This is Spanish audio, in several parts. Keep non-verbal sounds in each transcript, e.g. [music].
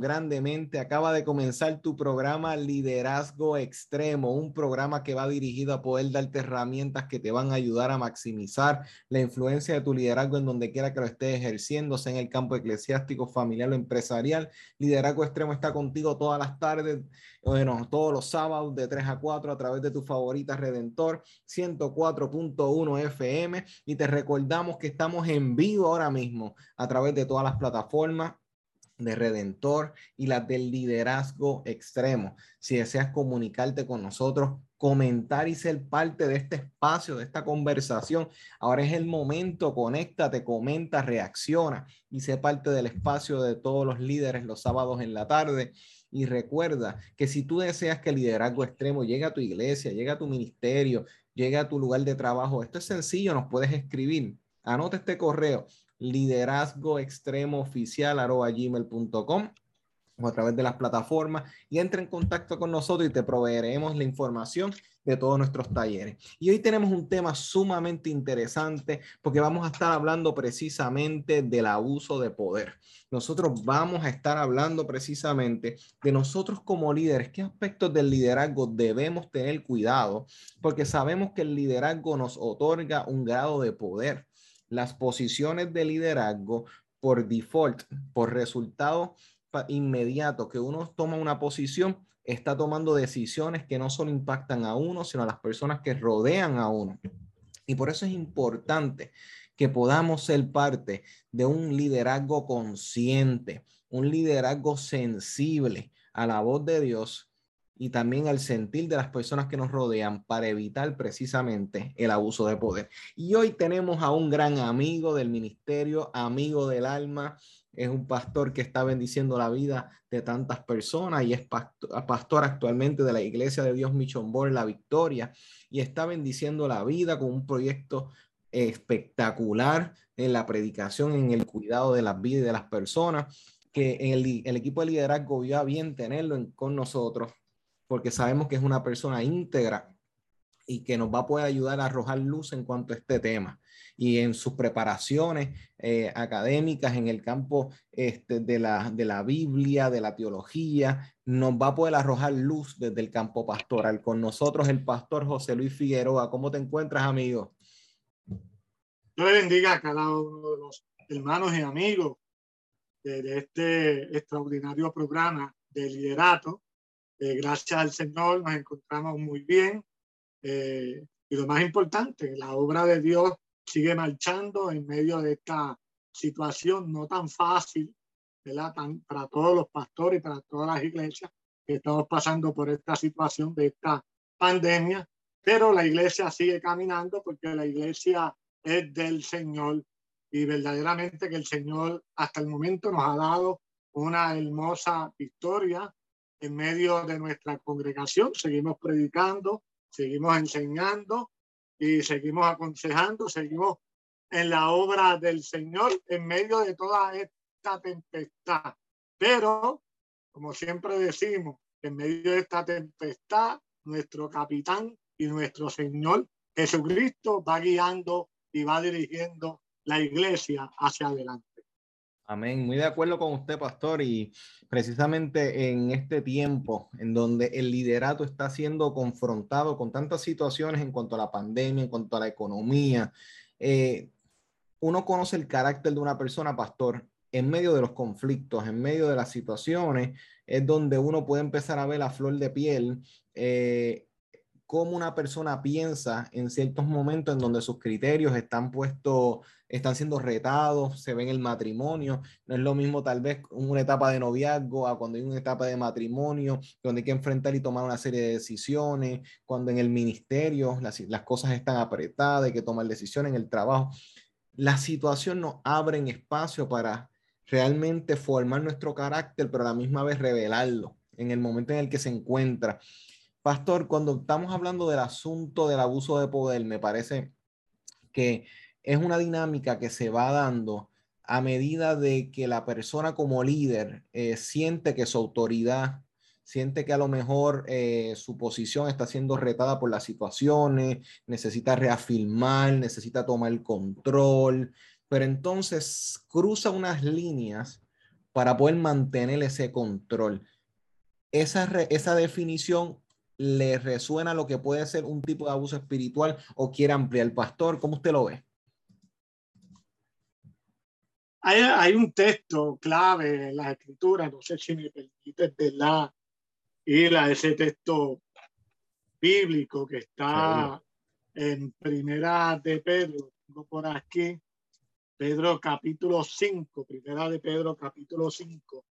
Grandemente. Acaba de comenzar tu programa Liderazgo Extremo, un programa que va dirigido a poder darte herramientas que te van a ayudar a maximizar la influencia de tu liderazgo en donde quiera que lo estés ejerciendo, sea en el campo eclesiástico, familiar o empresarial. Liderazgo Extremo está contigo todas las tardes, bueno, todos los sábados de 3 a 4 a través de tu favorita Redentor 104.1 FM y te recordamos que estamos en vivo ahora mismo a través de todas las plataformas de Redentor y las del liderazgo extremo. Si deseas comunicarte con nosotros, comentar y ser parte de este espacio, de esta conversación, ahora es el momento, conéctate, comenta, reacciona y sé parte del espacio de todos los líderes los sábados en la tarde. Y recuerda que si tú deseas que el liderazgo extremo llegue a tu iglesia, llegue a tu ministerio, llegue a tu lugar de trabajo, esto es sencillo, nos puedes escribir. Anota este correo liderazgo extremo oficial gmail.com o a través de las plataformas y entra en contacto con nosotros y te proveeremos la información de todos nuestros talleres. Y hoy tenemos un tema sumamente interesante porque vamos a estar hablando precisamente del abuso de poder. Nosotros vamos a estar hablando precisamente de nosotros como líderes, qué aspectos del liderazgo debemos tener cuidado, porque sabemos que el liderazgo nos otorga un grado de poder las posiciones de liderazgo por default, por resultado inmediato, que uno toma una posición, está tomando decisiones que no solo impactan a uno, sino a las personas que rodean a uno. Y por eso es importante que podamos ser parte de un liderazgo consciente, un liderazgo sensible a la voz de Dios y también al sentir de las personas que nos rodean para evitar precisamente el abuso de poder. Y hoy tenemos a un gran amigo del ministerio, amigo del alma, es un pastor que está bendiciendo la vida de tantas personas y es pastor, actualmente de la Iglesia de Dios Mission Board La Victoria y está bendiciendo la vida con un proyecto espectacular en la predicación, en el cuidado de las vidas de las personas, que el, equipo de liderazgo vio bien tenerlo con nosotros porque sabemos que es una persona íntegra y que nos va a poder ayudar a arrojar luz en cuanto a este tema y en sus preparaciones eh, académicas en el campo este, de, la, de la Biblia, de la teología, nos va a poder arrojar luz desde el campo pastoral. Con nosotros el pastor José Luis Figueroa. ¿Cómo te encuentras, amigo? Dios le bendiga a cada uno de los hermanos y amigos de este extraordinario programa de liderato eh, gracias al Señor nos encontramos muy bien. Eh, y lo más importante, la obra de Dios sigue marchando en medio de esta situación no tan fácil ¿verdad? Tan, para todos los pastores y para todas las iglesias que estamos pasando por esta situación de esta pandemia, pero la iglesia sigue caminando porque la iglesia es del Señor y verdaderamente que el Señor hasta el momento nos ha dado una hermosa victoria en medio de nuestra congregación. Seguimos predicando, seguimos enseñando y seguimos aconsejando, seguimos en la obra del Señor en medio de toda esta tempestad. Pero, como siempre decimos, en medio de esta tempestad, nuestro capitán y nuestro Señor Jesucristo va guiando y va dirigiendo la iglesia hacia adelante. Amén. Muy de acuerdo con usted, pastor. Y precisamente en este tiempo en donde el liderato está siendo confrontado con tantas situaciones en cuanto a la pandemia, en cuanto a la economía, eh, uno conoce el carácter de una persona, pastor, en medio de los conflictos, en medio de las situaciones, es donde uno puede empezar a ver la flor de piel. Eh, cómo una persona piensa en ciertos momentos en donde sus criterios están puestos, están siendo retados, se ve en el matrimonio. No es lo mismo tal vez una etapa de noviazgo a cuando hay una etapa de matrimonio, donde hay que enfrentar y tomar una serie de decisiones, cuando en el ministerio las, las cosas están apretadas, hay que tomar decisiones en el trabajo. La situación nos abre espacio para realmente formar nuestro carácter, pero a la misma vez revelarlo en el momento en el que se encuentra. Pastor, cuando estamos hablando del asunto del abuso de poder, me parece que es una dinámica que se va dando a medida de que la persona como líder eh, siente que su autoridad, siente que a lo mejor eh, su posición está siendo retada por las situaciones, necesita reafirmar, necesita tomar control, pero entonces cruza unas líneas para poder mantener ese control. Esa, esa definición le resuena lo que puede ser un tipo de abuso espiritual o quiere ampliar el pastor. ¿Cómo usted lo ve? Hay, un texto clave en las escrituras, no sé si me permite la ir a ese texto bíblico que está en Primera de Pedro, tengo por aquí, Pedro capítulo 5, Primera de Pedro capítulo 5.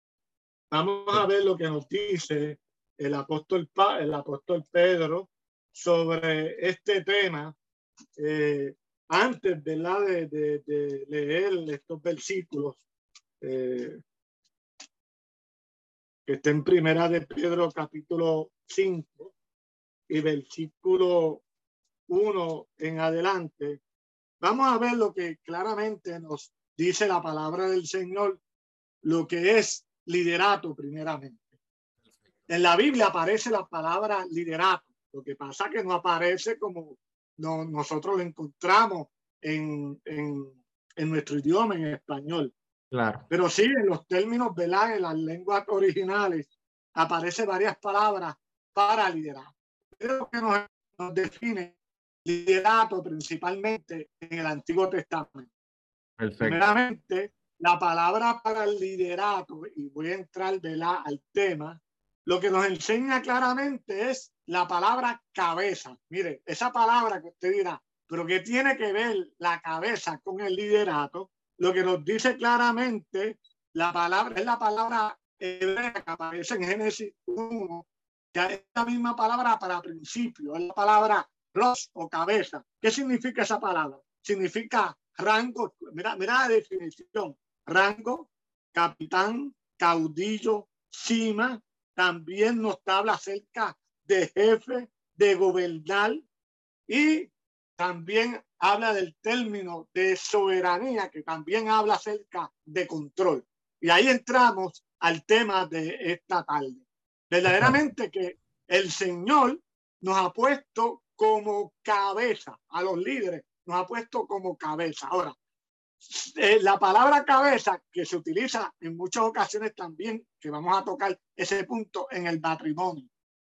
Vamos a ver lo que nos dice el apóstol, el apóstol Pedro sobre este tema. Eh, antes de, la de, leer estos versículos, eh, que está en primera de Pedro capítulo 5 y versículo 1 en adelante, vamos a ver lo que claramente nos dice la palabra del Señor, lo que es liderato primeramente. En la Biblia aparece la palabra liderato, lo que pasa que no aparece como no, nosotros lo encontramos en, en, nuestro idioma, en español. Claro. Pero sí, en los términos, ¿verdad? En las lenguas originales aparecen varias palabras para liderar. Creo que nos, nos define liderato principalmente en el Antiguo Testamento. Perfecto. Primeramente, la palabra para el liderato, y voy a entrar ¿verdad? al tema, lo que nos enseña claramente es la palabra cabeza. Mire, esa palabra que usted dirá, pero ¿qué tiene que ver la cabeza con el liderato? Lo que nos dice claramente la palabra es la palabra hebrea que aparece en Génesis 1, que es la misma palabra para principio, es la palabra ros o cabeza. ¿Qué significa esa palabra? Significa rango, mira, mira la definición, rango, capitán, caudillo, cima, también nos habla acerca de jefe, de gobernar y también habla del término de soberanía, que también habla acerca de control. Y ahí entramos al tema de esta tarde. Verdaderamente que el Señor nos ha puesto como cabeza a los líderes, nos ha puesto como cabeza. Ahora, eh, la palabra cabeza que se utiliza en muchas ocasiones también, que vamos a tocar ese punto en el matrimonio,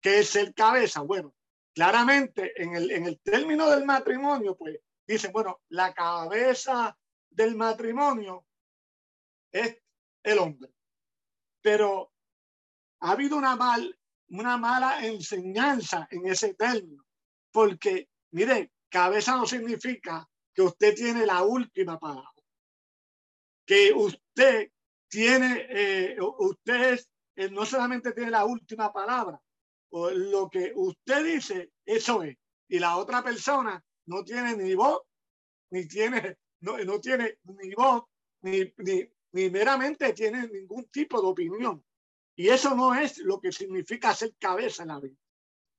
que es el cabeza. Bueno, claramente en el, en el término del matrimonio, pues dicen, bueno, la cabeza del matrimonio es el hombre. Pero ha habido una, mal, una mala enseñanza en ese término, porque, mire, cabeza no significa que usted tiene la última palabra, que usted tiene, eh, usted eh, no solamente tiene la última palabra, lo que usted dice, eso es, y la otra persona no tiene ni voz, ni tiene, no, no tiene ni voz, ni, ni, ni meramente tiene ningún tipo de opinión. Y eso no es lo que significa ser cabeza en la vida.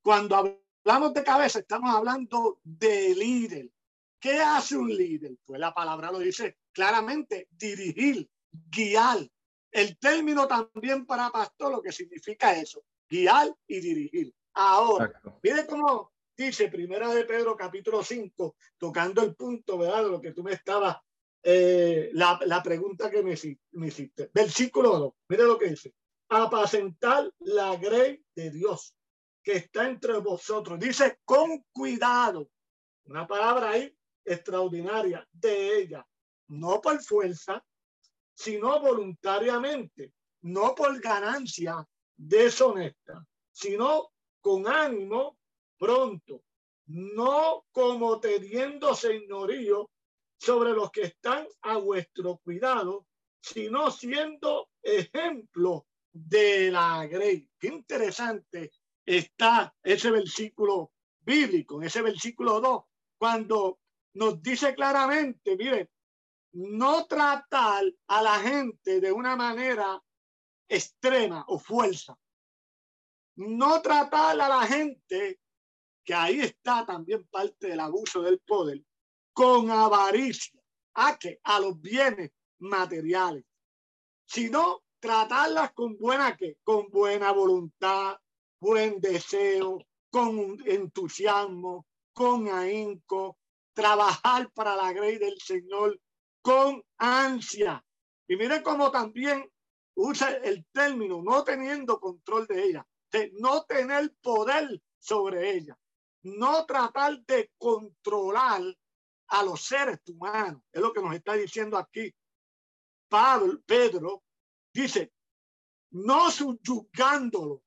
Cuando hablamos de cabeza, estamos hablando de líder. ¿Qué hace un líder? Pues la palabra lo dice claramente, dirigir, guiar. El término también para pastor lo que significa eso, guiar y dirigir. Ahora, mire cómo dice Primera de Pedro capítulo 5, tocando el punto, ¿verdad? De lo que tú me estabas, eh, la, la, pregunta que me, me hiciste. Versículo 2, mire lo que dice. Apacentar la grey de Dios que está entre vosotros. Dice con cuidado. Una palabra ahí extraordinaria de ella, no por fuerza, sino voluntariamente, no por ganancia deshonesta, sino con ánimo pronto, no como teniendo señorío sobre los que están a vuestro cuidado, sino siendo ejemplo de la grey. Qué interesante está ese versículo bíblico, en ese versículo 2, cuando nos dice claramente, mire, no tratar a la gente de una manera extrema o fuerza. No tratar a la gente, que ahí está también parte del abuso del poder, con avaricia, a que a los bienes materiales, sino tratarlas con buena que, con buena voluntad, buen deseo, con entusiasmo, con ahínco, trabajar para la grey del Señor con ansia. Y mire cómo también usa el término no teniendo control de ella, de no tener poder sobre ella, no tratar de controlar a los seres humanos. Es lo que nos está diciendo aquí Pablo, Pedro, dice, no subyugándolo,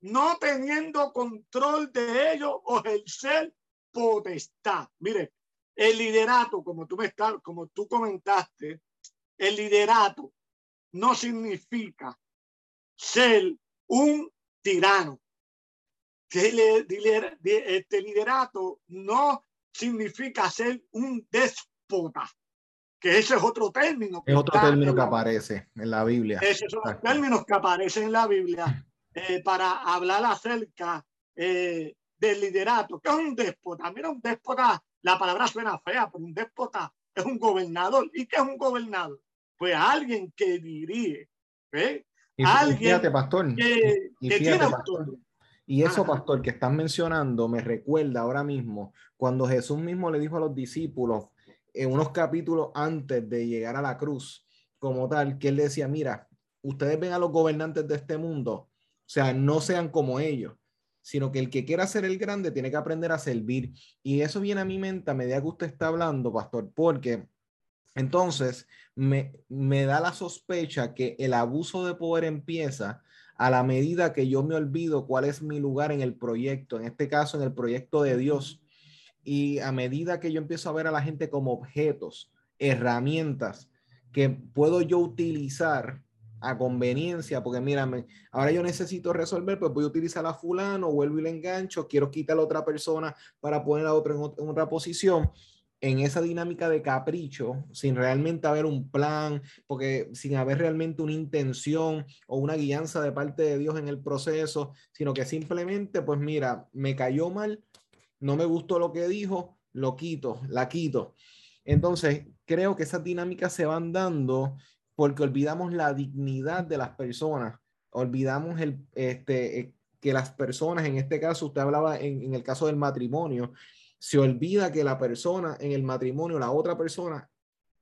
no teniendo control de ellos o ser potestad. Mire, el liderato, como tú me estás, como tú comentaste, el liderato no significa ser un tirano. Este liderato no significa ser un déspota, que ese es otro término. Es otro término que aparece en la Biblia. Esos son los términos que aparecen en la Biblia eh, para hablar acerca eh, del liderato. que es un déspota? Mira, un déspota la palabra suena fea, pero un déspota es un gobernador. ¿Y qué es un gobernador? Pues alguien que dirige. ¿eh? Y, alguien fíjate, pastor, que, y, tiene Y eso, pastor, que están mencionando, me recuerda ahora mismo cuando Jesús mismo le dijo a los discípulos en unos capítulos antes de llegar a la cruz, como tal, que él decía, mira, ustedes ven a los gobernantes de este mundo, o sea, no sean como ellos, sino que el que quiera ser el grande tiene que aprender a servir. Y eso viene a mi mente a medida que usted está hablando, pastor, porque entonces me, me da la sospecha que el abuso de poder empieza a la medida que yo me olvido cuál es mi lugar en el proyecto, en este caso en el proyecto de Dios. Y a medida que yo empiezo a ver a la gente como objetos, herramientas que puedo yo utilizar a conveniencia, porque mírame, ahora yo necesito resolver, pues voy a utilizar a fulano, vuelvo y le engancho, quiero quitar a otra persona para poner a otra en, otra posición, en esa dinámica de capricho, sin realmente haber un plan, porque sin haber realmente una intención o una guianza de parte de Dios en el proceso, sino que simplemente, pues mira, me cayó mal, no me gustó lo que dijo, lo quito, la quito. Entonces, creo que esas dinámicas se van dando porque olvidamos la dignidad de las personas, olvidamos el, este, eh, que las personas, en este caso, usted hablaba en, en el caso del matrimonio, se olvida que la persona en el matrimonio, la otra persona,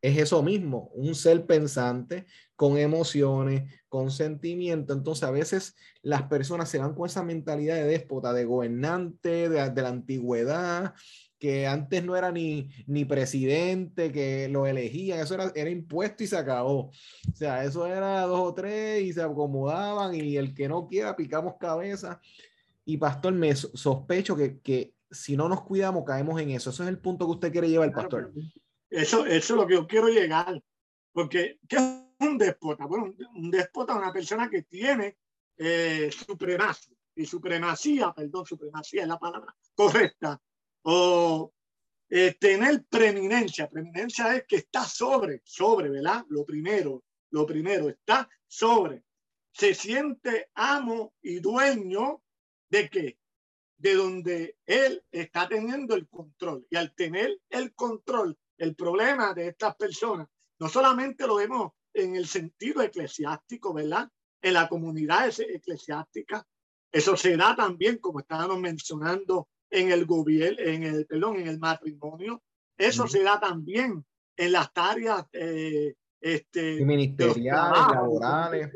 es eso mismo, un ser pensante, con emociones, con sentimiento. Entonces, a veces las personas se van con esa mentalidad de déspota, de gobernante, de, de la antigüedad, que antes no era ni, ni presidente, que lo elegían, eso era, era impuesto y se acabó. O sea, eso era dos o tres y se acomodaban y el que no quiera picamos cabeza. Y pastor, me sospecho que, que si no nos cuidamos caemos en eso. Eso es el punto que usted quiere llevar, pastor. Eso, eso es lo que yo quiero llegar. Porque, ¿qué es un déspota? Bueno, un, déspota es una persona que tiene eh, supremacía. Y supremacía, perdón, supremacía es la palabra correcta o eh, tener preeminencia. Preeminencia es que está sobre, sobre, ¿verdad? Lo primero, lo primero, está sobre. Se siente amo y dueño de qué? De donde él está teniendo el control. Y al tener el control, el problema de estas personas, no solamente lo vemos en el sentido eclesiástico, ¿verdad? En la comunidad eclesiástica, eso se da también, como estábamos mencionando en el gobierno, en el, perdón, en el matrimonio. Eso se da también en las áreas eh, este, ministeriales, laborales.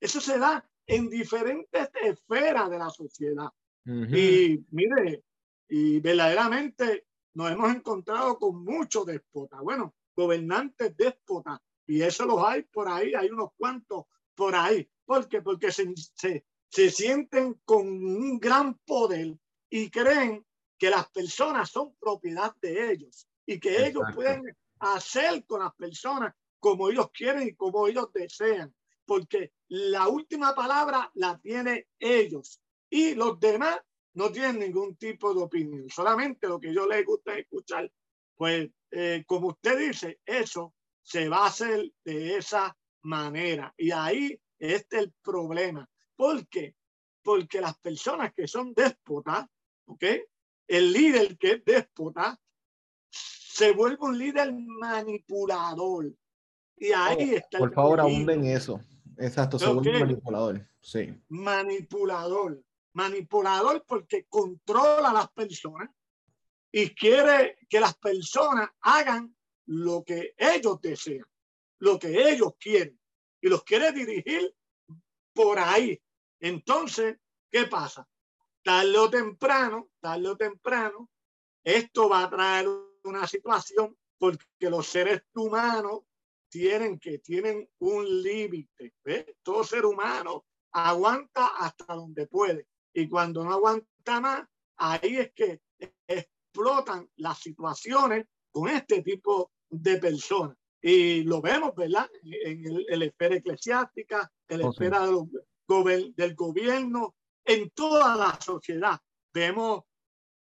Eso se da en diferentes esferas de la sociedad. Y mire, y verdaderamente nos hemos encontrado con muchos déspotas, bueno, gobernantes déspotas, y eso los hay por ahí, hay unos cuantos por ahí. ¿Por qué? Porque se, se, se sienten con un gran poder y creen que las personas son propiedad de ellos y que ellos pueden hacer con las personas como ellos quieren y como ellos desean, porque la última palabra la tienen ellos y los demás no tienen ningún tipo de opinión, solamente lo que yo les gusta escuchar, pues eh, como usted dice, eso se va a hacer de esa manera. Y ahí este el problema. ¿Por qué? Porque las personas que son déspotas, ¿ok? El líder que es déspota se vuelve un líder manipulador. Y ahí está. Por favor, abunden eso. Exacto, se vuelve manipulador. Sí. Manipulador. Manipulador porque controla a las personas y quiere que las personas hagan lo que ellos desean, lo que ellos quieren y los quiere dirigir por ahí. Entonces, ¿qué pasa? Tarde o temprano, tarde o temprano, esto va a traer una situación porque los seres humanos tienen que, tienen un límite. Todo ser humano aguanta hasta donde puede. Y cuando no aguanta más, ahí es que explotan las situaciones con este tipo de personas. Y lo vemos, ¿verdad? En el, esfera eclesiástica, en la oh, esfera del, gobierno, en toda la sociedad. Vemos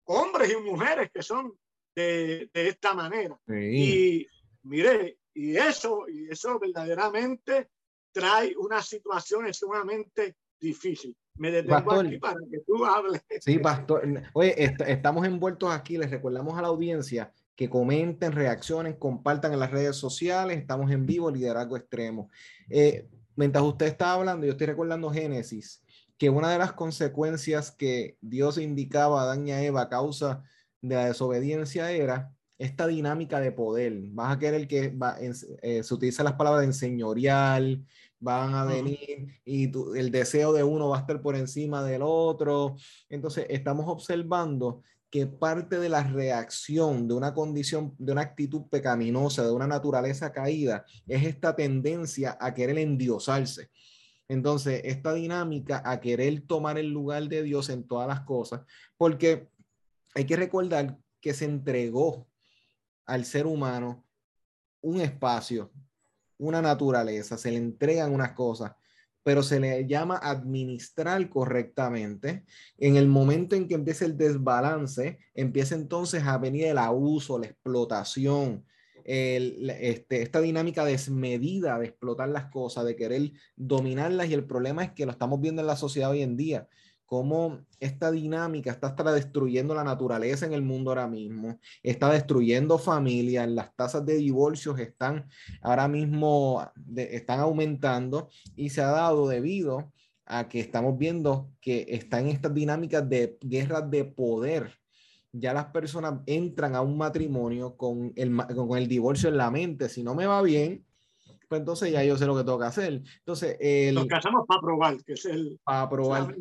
hombres y mujeres que son de, esta manera. Y mire, y eso, y eso verdaderamente trae una situación sumamente difícil. Me detengo aquí para que tú hables. Sí, pastor. Oye, estamos envueltos aquí. Les recordamos a la audiencia que comenten, reaccionen, compartan en las redes sociales. Estamos en vivo, Liderazgo Extremo. Eh, mientras usted está hablando, yo estoy recordando Génesis, que una de las consecuencias que Dios indicaba a Adán y a Eva a causa de la desobediencia era esta dinámica de poder. Vas a querer que va, eh, se utiliza las palabras de señorial, van a venir y el deseo de uno va a estar por encima del otro. Entonces, estamos observando que parte de la reacción de una condición, de una actitud pecaminosa, de una naturaleza caída, es esta tendencia a querer endiosarse. Entonces, esta dinámica a querer tomar el lugar de Dios en todas las cosas, porque hay que recordar que se entregó al ser humano un espacio, una naturaleza, se le entregan unas cosas pero se le llama administrar correctamente. En el momento en que empieza el desbalance, empieza entonces a venir el abuso, la explotación, este, esta dinámica desmedida de explotar las cosas, de querer dominarlas y el problema es que lo estamos viendo en la sociedad hoy en día cómo esta dinámica está hasta destruyendo la naturaleza en el mundo ahora mismo, está destruyendo familias, las tasas de divorcios están ahora mismo, están aumentando y se ha dado debido a que estamos viendo que están estas dinámicas de guerras de poder. Ya las personas entran a un matrimonio con el, con el divorcio en la mente. Si no me va bien, pues entonces ya yo sé lo que tengo que hacer. Entonces, el, nos casamos para probar, que es el... Para probar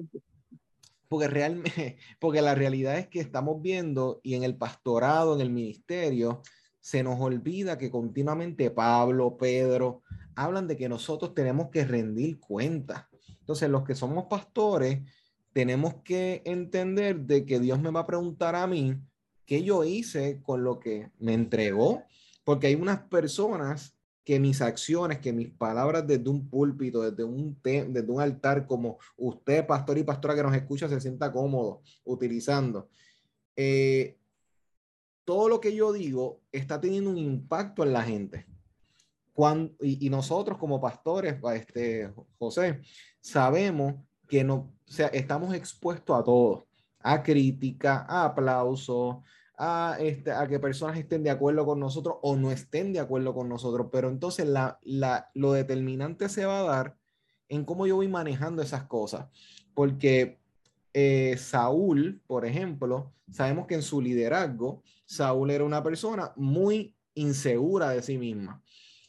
porque, realmente, [laughs] porque la realidad es que estamos viendo y en el pastorado, en el ministerio, se nos olvida que continuamente Pablo, Pedro, hablan de que nosotros tenemos que rendir cuentas. Entonces, los que somos pastores, tenemos que entender de que Dios me va a preguntar a mí qué yo hice con lo que me entregó, porque hay unas personas que mis acciones, que mis palabras desde un púlpito, desde un, desde un altar, como usted, pastor y pastora que nos escucha, se sienta cómodo utilizando. Eh, todo lo que yo digo está teniendo un impacto en la gente. Cuando, y, nosotros como pastores, este, José, sabemos que no, sea, estamos expuestos a todo, a crítica, a aplausos, a, este, a que personas estén de acuerdo con nosotros o no estén de acuerdo con nosotros, pero entonces la, la, lo determinante se va a dar en cómo yo voy manejando esas cosas, porque eh, Saúl, por ejemplo, sabemos que en su liderazgo, Saúl era una persona muy insegura de sí misma.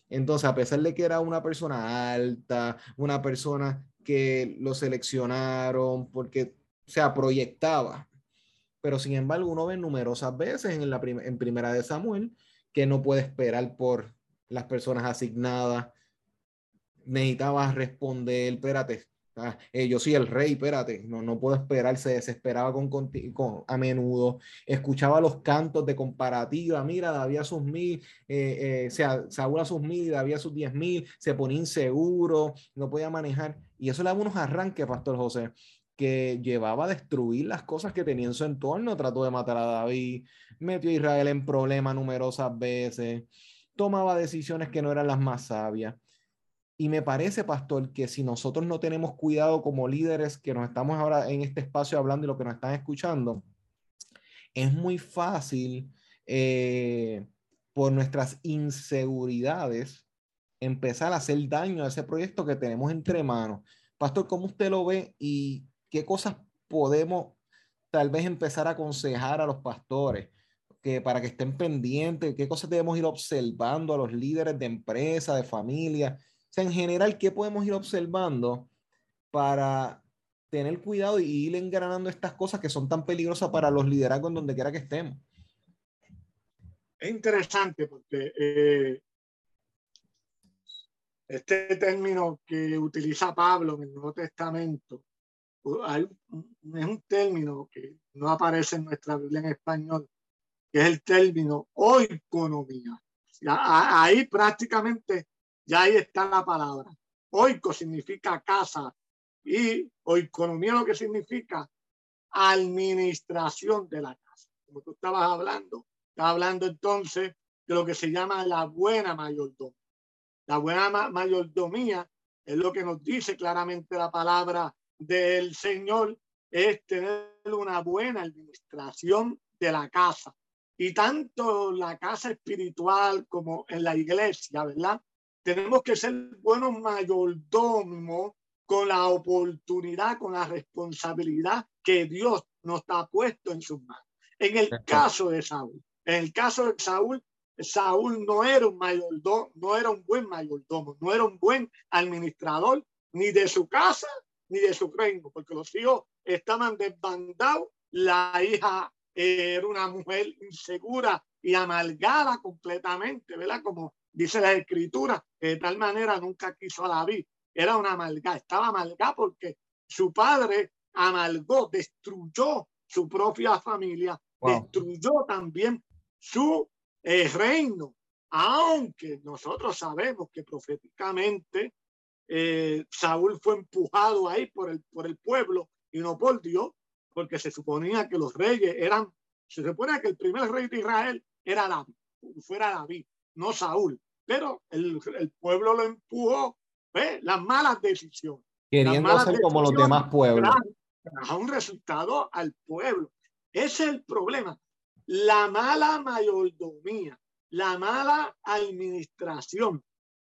Entonces, a pesar de que era una persona alta, una persona que lo seleccionaron porque, o sea, proyectaba, pero sin embargo uno ve numerosas veces en, la en primera de Samuel que no puede esperar por las personas asignadas. Necesitaba responder, espérate, ah, eh, yo soy el rey, espérate, no, no puedo esperar, se desesperaba con, con, a menudo, escuchaba los cantos de comparativa, mira, David sus mil, eh, eh, sea, Saúl a sus mil, David a sus diez mil, se ponía inseguro, no podía manejar, y eso le da unos arranques, Pastor José, que llevaba a destruir las cosas que tenía en su entorno. Trató de matar a David, metió a Israel en problemas numerosas veces, tomaba decisiones que no eran las más sabias. Y me parece, pastor, que si nosotros no tenemos cuidado como líderes que nos estamos ahora en este espacio hablando y lo que nos están escuchando, es muy fácil eh, por nuestras inseguridades empezar a hacer daño a ese proyecto que tenemos entre manos. Pastor, ¿cómo usted lo ve y qué cosas podemos tal vez empezar a aconsejar a los pastores que para que estén pendientes, qué cosas debemos ir observando a los líderes de empresa, de familia, o sea, en general, qué podemos ir observando para tener cuidado y ir engranando estas cosas que son tan peligrosas para los liderazgos en donde quiera que estemos. Es interesante porque eh, este término que utiliza Pablo en el Nuevo Testamento es un término que no aparece en nuestra Biblia en español, que es el término oikonomía. Ahí prácticamente ya ahí está la palabra. Oiko significa casa y oikonomía lo que significa administración de la casa. Como tú estabas hablando, estás hablando entonces de lo que se llama la buena mayordomía. La buena mayordomía es lo que nos dice claramente la palabra del Señor, es tener una buena administración de la casa. Y tanto la casa espiritual como en la iglesia, ¿verdad? tenemos que ser buenos mayordomos con la oportunidad, con la responsabilidad que Dios nos ha puesto en sus manos. En el caso de Saúl, en el caso de Saúl, Saúl no era un mayordomo, no era un buen mayordomo, no era un buen administrador ni de su casa ni de su reino, porque los hijos estaban desbandados, la hija era una mujer insegura y amalgada completamente, ¿verdad? Como dice la escritura, de tal manera nunca quiso a David. Era una amalgada, estaba amalgada porque su padre amalgó, destruyó su propia familia, destruyó también su eh, reino. Aunque nosotros sabemos que proféticamente eh, Saúl fue empujado ahí por el, por el pueblo y no por Dios, porque se suponía que los reyes eran, se supone que el primer rey de Israel era David, fuera David no Saúl, pero el, el pueblo lo empujó, ¿ves? las malas decisiones. Queriendo ser como los demás pueblos. A un resultado al pueblo. Ese es el problema. La mala mayordomía, la mala administración,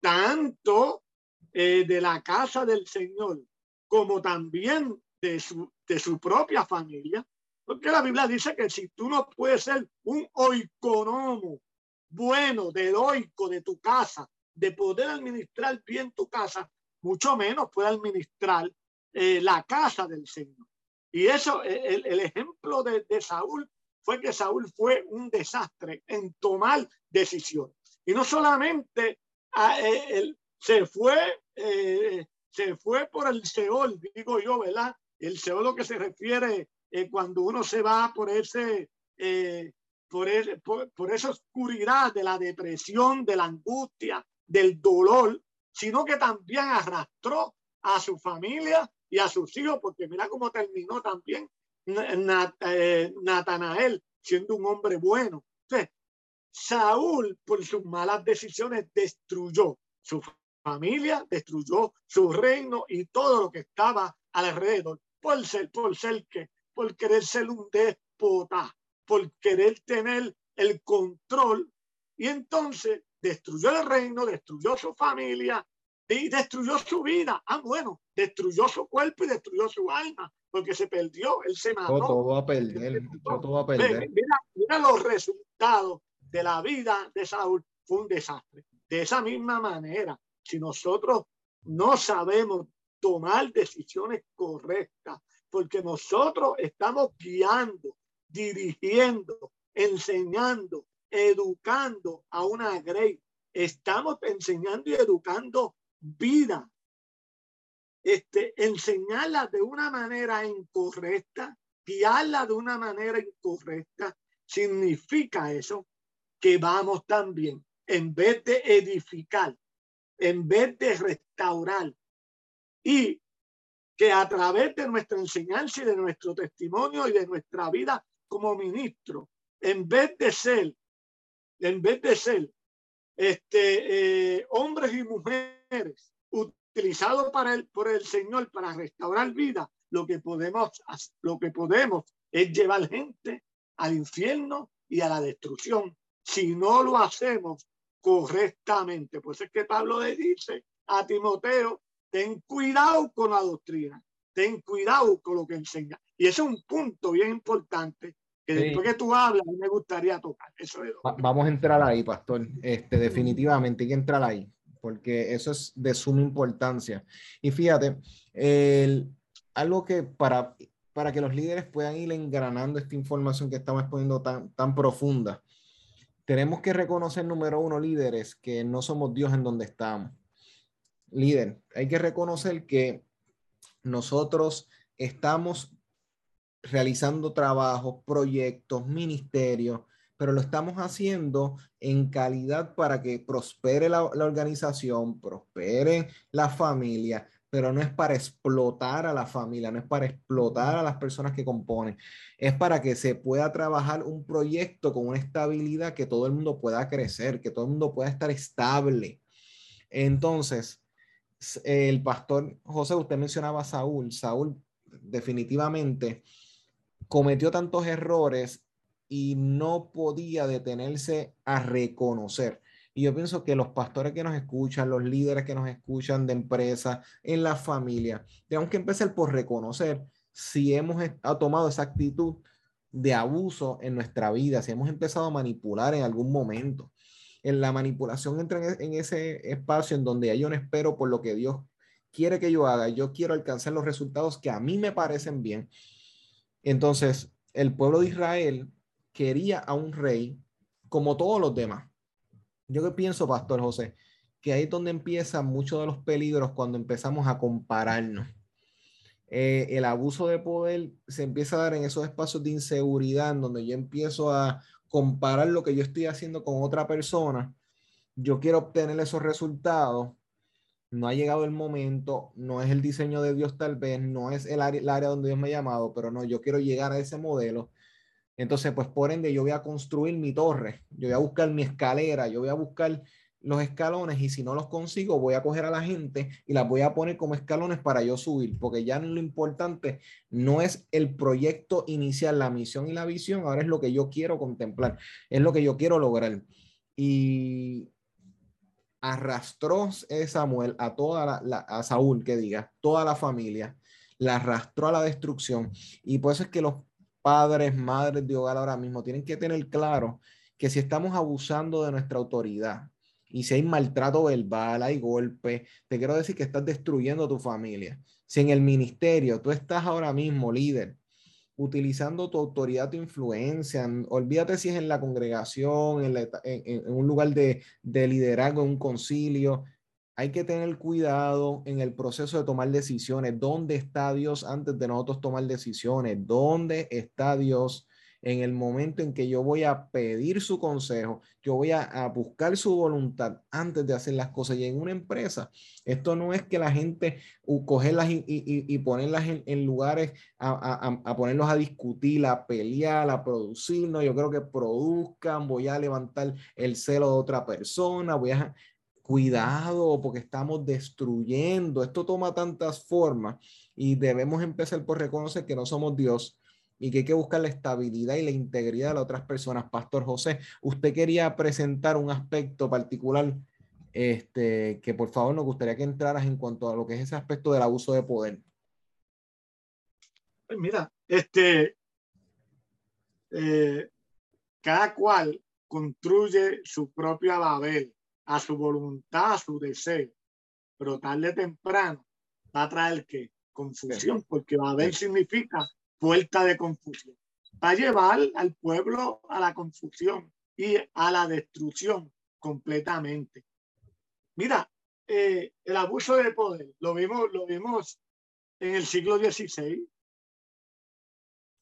tanto eh, de la casa del Señor como también de su, de su propia familia, porque la Biblia dice que si tú no puedes ser un oikonomo bueno, de heroico de tu casa, de poder administrar bien tu casa, mucho menos puede administrar eh, la casa del Señor. Y eso, eh, el, ejemplo de, Saúl fue que Saúl fue un desastre en tomar decisiones. Y no solamente ah, eh, él se fue, se fue por el Seol, digo yo, ¿verdad? El Seol lo que se refiere cuando uno se va por ese por, por, esa oscuridad de la depresión, de la angustia, del dolor, sino que también arrastró a su familia y a sus hijos, porque mira cómo terminó también eh, Natanael siendo un hombre bueno. Saúl, por sus malas decisiones, destruyó su familia, destruyó su reino y todo lo que estaba alrededor, por ser, por ser que, por querer ser un déspota, por querer tener el control y entonces destruyó el reino, destruyó su familia y destruyó su vida. Ah, bueno, destruyó su cuerpo y destruyó su alma porque se perdió, él se mató. Todo va a perder, todo va a perder. Mira, mira los resultados de la vida de Saúl, fue un desastre. De esa misma manera, si nosotros no sabemos tomar decisiones correctas, porque nosotros estamos guiando dirigiendo, enseñando, educando a una grey. Estamos enseñando y educando vida. Este, enseñarla de una manera incorrecta, guiarla de una manera incorrecta, significa eso que vamos también, en vez de edificar, en vez de restaurar y que a través de nuestra enseñanza y de nuestro testimonio y de nuestra vida como ministro, en vez de ser, en vez de ser este, eh, hombres y mujeres utilizados para el, por el Señor para restaurar vida, lo que podemos, lo que podemos es llevar gente al infierno y a la destrucción. Si no lo hacemos correctamente. Pues es que Pablo le dice a Timoteo, ten cuidado con la doctrina, ten cuidado con lo que enseña. Y ese es un punto bien importante que después que tú hablas, me gustaría tocar. Eso Vamos a entrar ahí, pastor. Este, definitivamente hay que entrar ahí, porque eso es de suma importancia. Y fíjate, el, algo que para, para que los líderes puedan ir engranando esta información que estamos poniendo tan, tan profunda, tenemos que reconocer, número uno, líderes, que no somos Dios en donde estamos. Líder, hay que reconocer que nosotros estamos realizando trabajos, proyectos, ministerios, pero lo estamos haciendo en calidad para que prospere la, organización, prospere la familia, pero no es para explotar a la familia, no es para explotar a las personas que componen, es para que se pueda trabajar un proyecto con una estabilidad que todo el mundo pueda crecer, que todo el mundo pueda estar estable. Entonces, el pastor José, usted mencionaba a Saúl, Saúl definitivamente cometió tantos errores y no podía detenerse a reconocer. Y yo pienso que los pastores que nos escuchan, los líderes que nos escuchan de empresa, en la familia, tenemos que empezar por reconocer si hemos tomado esa actitud de abuso en nuestra vida, si hemos empezado a manipular en algún momento. En la manipulación entra en, e, ese espacio en donde yo no espero por lo que Dios quiere que yo haga, yo quiero alcanzar los resultados que a mí me parecen bien entonces, el pueblo de Israel quería a un rey como todos los demás. Yo que pienso, Pastor José, que ahí es donde empiezan muchos de los peligros cuando empezamos a compararnos. Eh, el abuso de poder se empieza a dar en esos espacios de inseguridad, en donde yo empiezo a comparar lo que yo estoy haciendo con otra persona. Yo quiero obtener esos resultados no ha llegado el momento, no es el diseño de Dios tal vez, no es el área, donde Dios me ha llamado, pero no, yo quiero llegar a ese modelo. Entonces, pues por ende, yo voy a construir mi torre, yo voy a buscar mi escalera, yo voy a buscar los escalones y si no los consigo, voy a coger a la gente y las voy a poner como escalones para yo subir, porque ya lo importante no es el proyecto inicial, la misión y la visión, ahora es lo que yo quiero contemplar, es lo que yo quiero lograr. Y arrastró Samuel a toda a Saúl, que diga, toda la familia, la arrastró a la destrucción. Y por eso es que los padres, madres de hogar ahora mismo tienen que tener claro que si estamos abusando de nuestra autoridad y si hay maltrato verbal, hay golpe, te quiero decir que estás destruyendo tu familia. Si en el ministerio tú estás ahora mismo líder utilizando tu autoridad, tu influencia. Olvídate si es en la congregación, en, un lugar de, de, liderazgo, en un concilio. Hay que tener cuidado en el proceso de tomar decisiones. ¿Dónde está Dios antes de nosotros tomar decisiones? ¿Dónde está Dios? en el momento en que yo voy a pedir su consejo, yo voy a, buscar su voluntad antes de hacer las cosas. Y en una empresa, esto no es que la gente cogerlas y, y, ponerlas en, lugares, a, ponerlos a discutir, a pelear, a producir, no, yo creo que produzcan, voy a levantar el celo de otra persona, voy a... Cuidado, porque estamos destruyendo. Esto toma tantas formas y debemos empezar por reconocer que no somos Dios, y que hay que buscar la estabilidad y la integridad de las otras personas. Pastor José, usted quería presentar un aspecto particular este, que por favor nos gustaría que entraras en cuanto a lo que es ese aspecto del abuso de poder. Pues mira, este, eh, cada cual construye su propia Babel a su voluntad, a su deseo, pero tarde o temprano va a traer que confusión, porque Babel significa puerta de confusión. Va a llevar al pueblo a la confusión y a la destrucción completamente. Mira, eh, el abuso de poder lo vimos, lo vimos en el siglo XVI,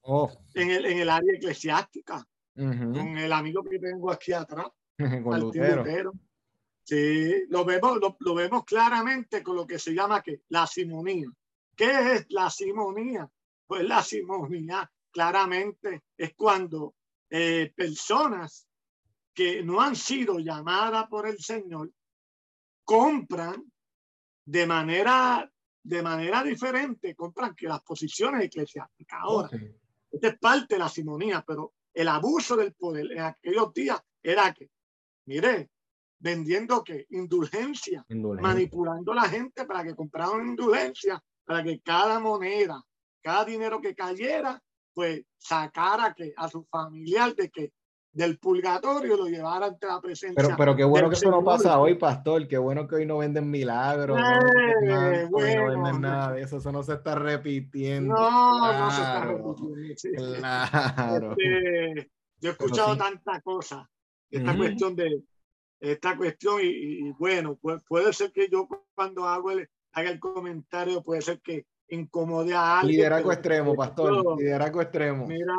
oh. en, el, en el área eclesiástica, con el amigo que tengo aquí atrás, [laughs] con Sí, lo vemos, lo, vemos claramente con lo que se llama que la simonía. ¿Qué es la simonía? Pues la simonía claramente es cuando eh, personas que no han sido llamadas por el Señor compran de manera de manera diferente compran que las posiciones eclesiásticas. Ahora, esta es parte de la simonía, pero el abuso del poder en aquellos días era que, mire, vendiendo que indulgencia, manipulando a la gente para que compraran indulgencia, para que cada moneda, cada dinero que cayera, pues sacara que a su familiar de que del purgatorio lo llevara ante la presencia. Pero, pero qué bueno que eso no pasa hoy, pastor. Qué bueno que hoy no venden milagros. no, venden nada de eso. Eso no se está repitiendo. No, no se está repitiendo. Claro. Este, yo he escuchado tanta cosa. Esta cuestión de esta cuestión y, bueno, pues, puede ser que yo cuando hago el, haga el comentario, puede ser que incomode a alguien. Liderazgo extremo, pastor. liderazgo extremo. Mira,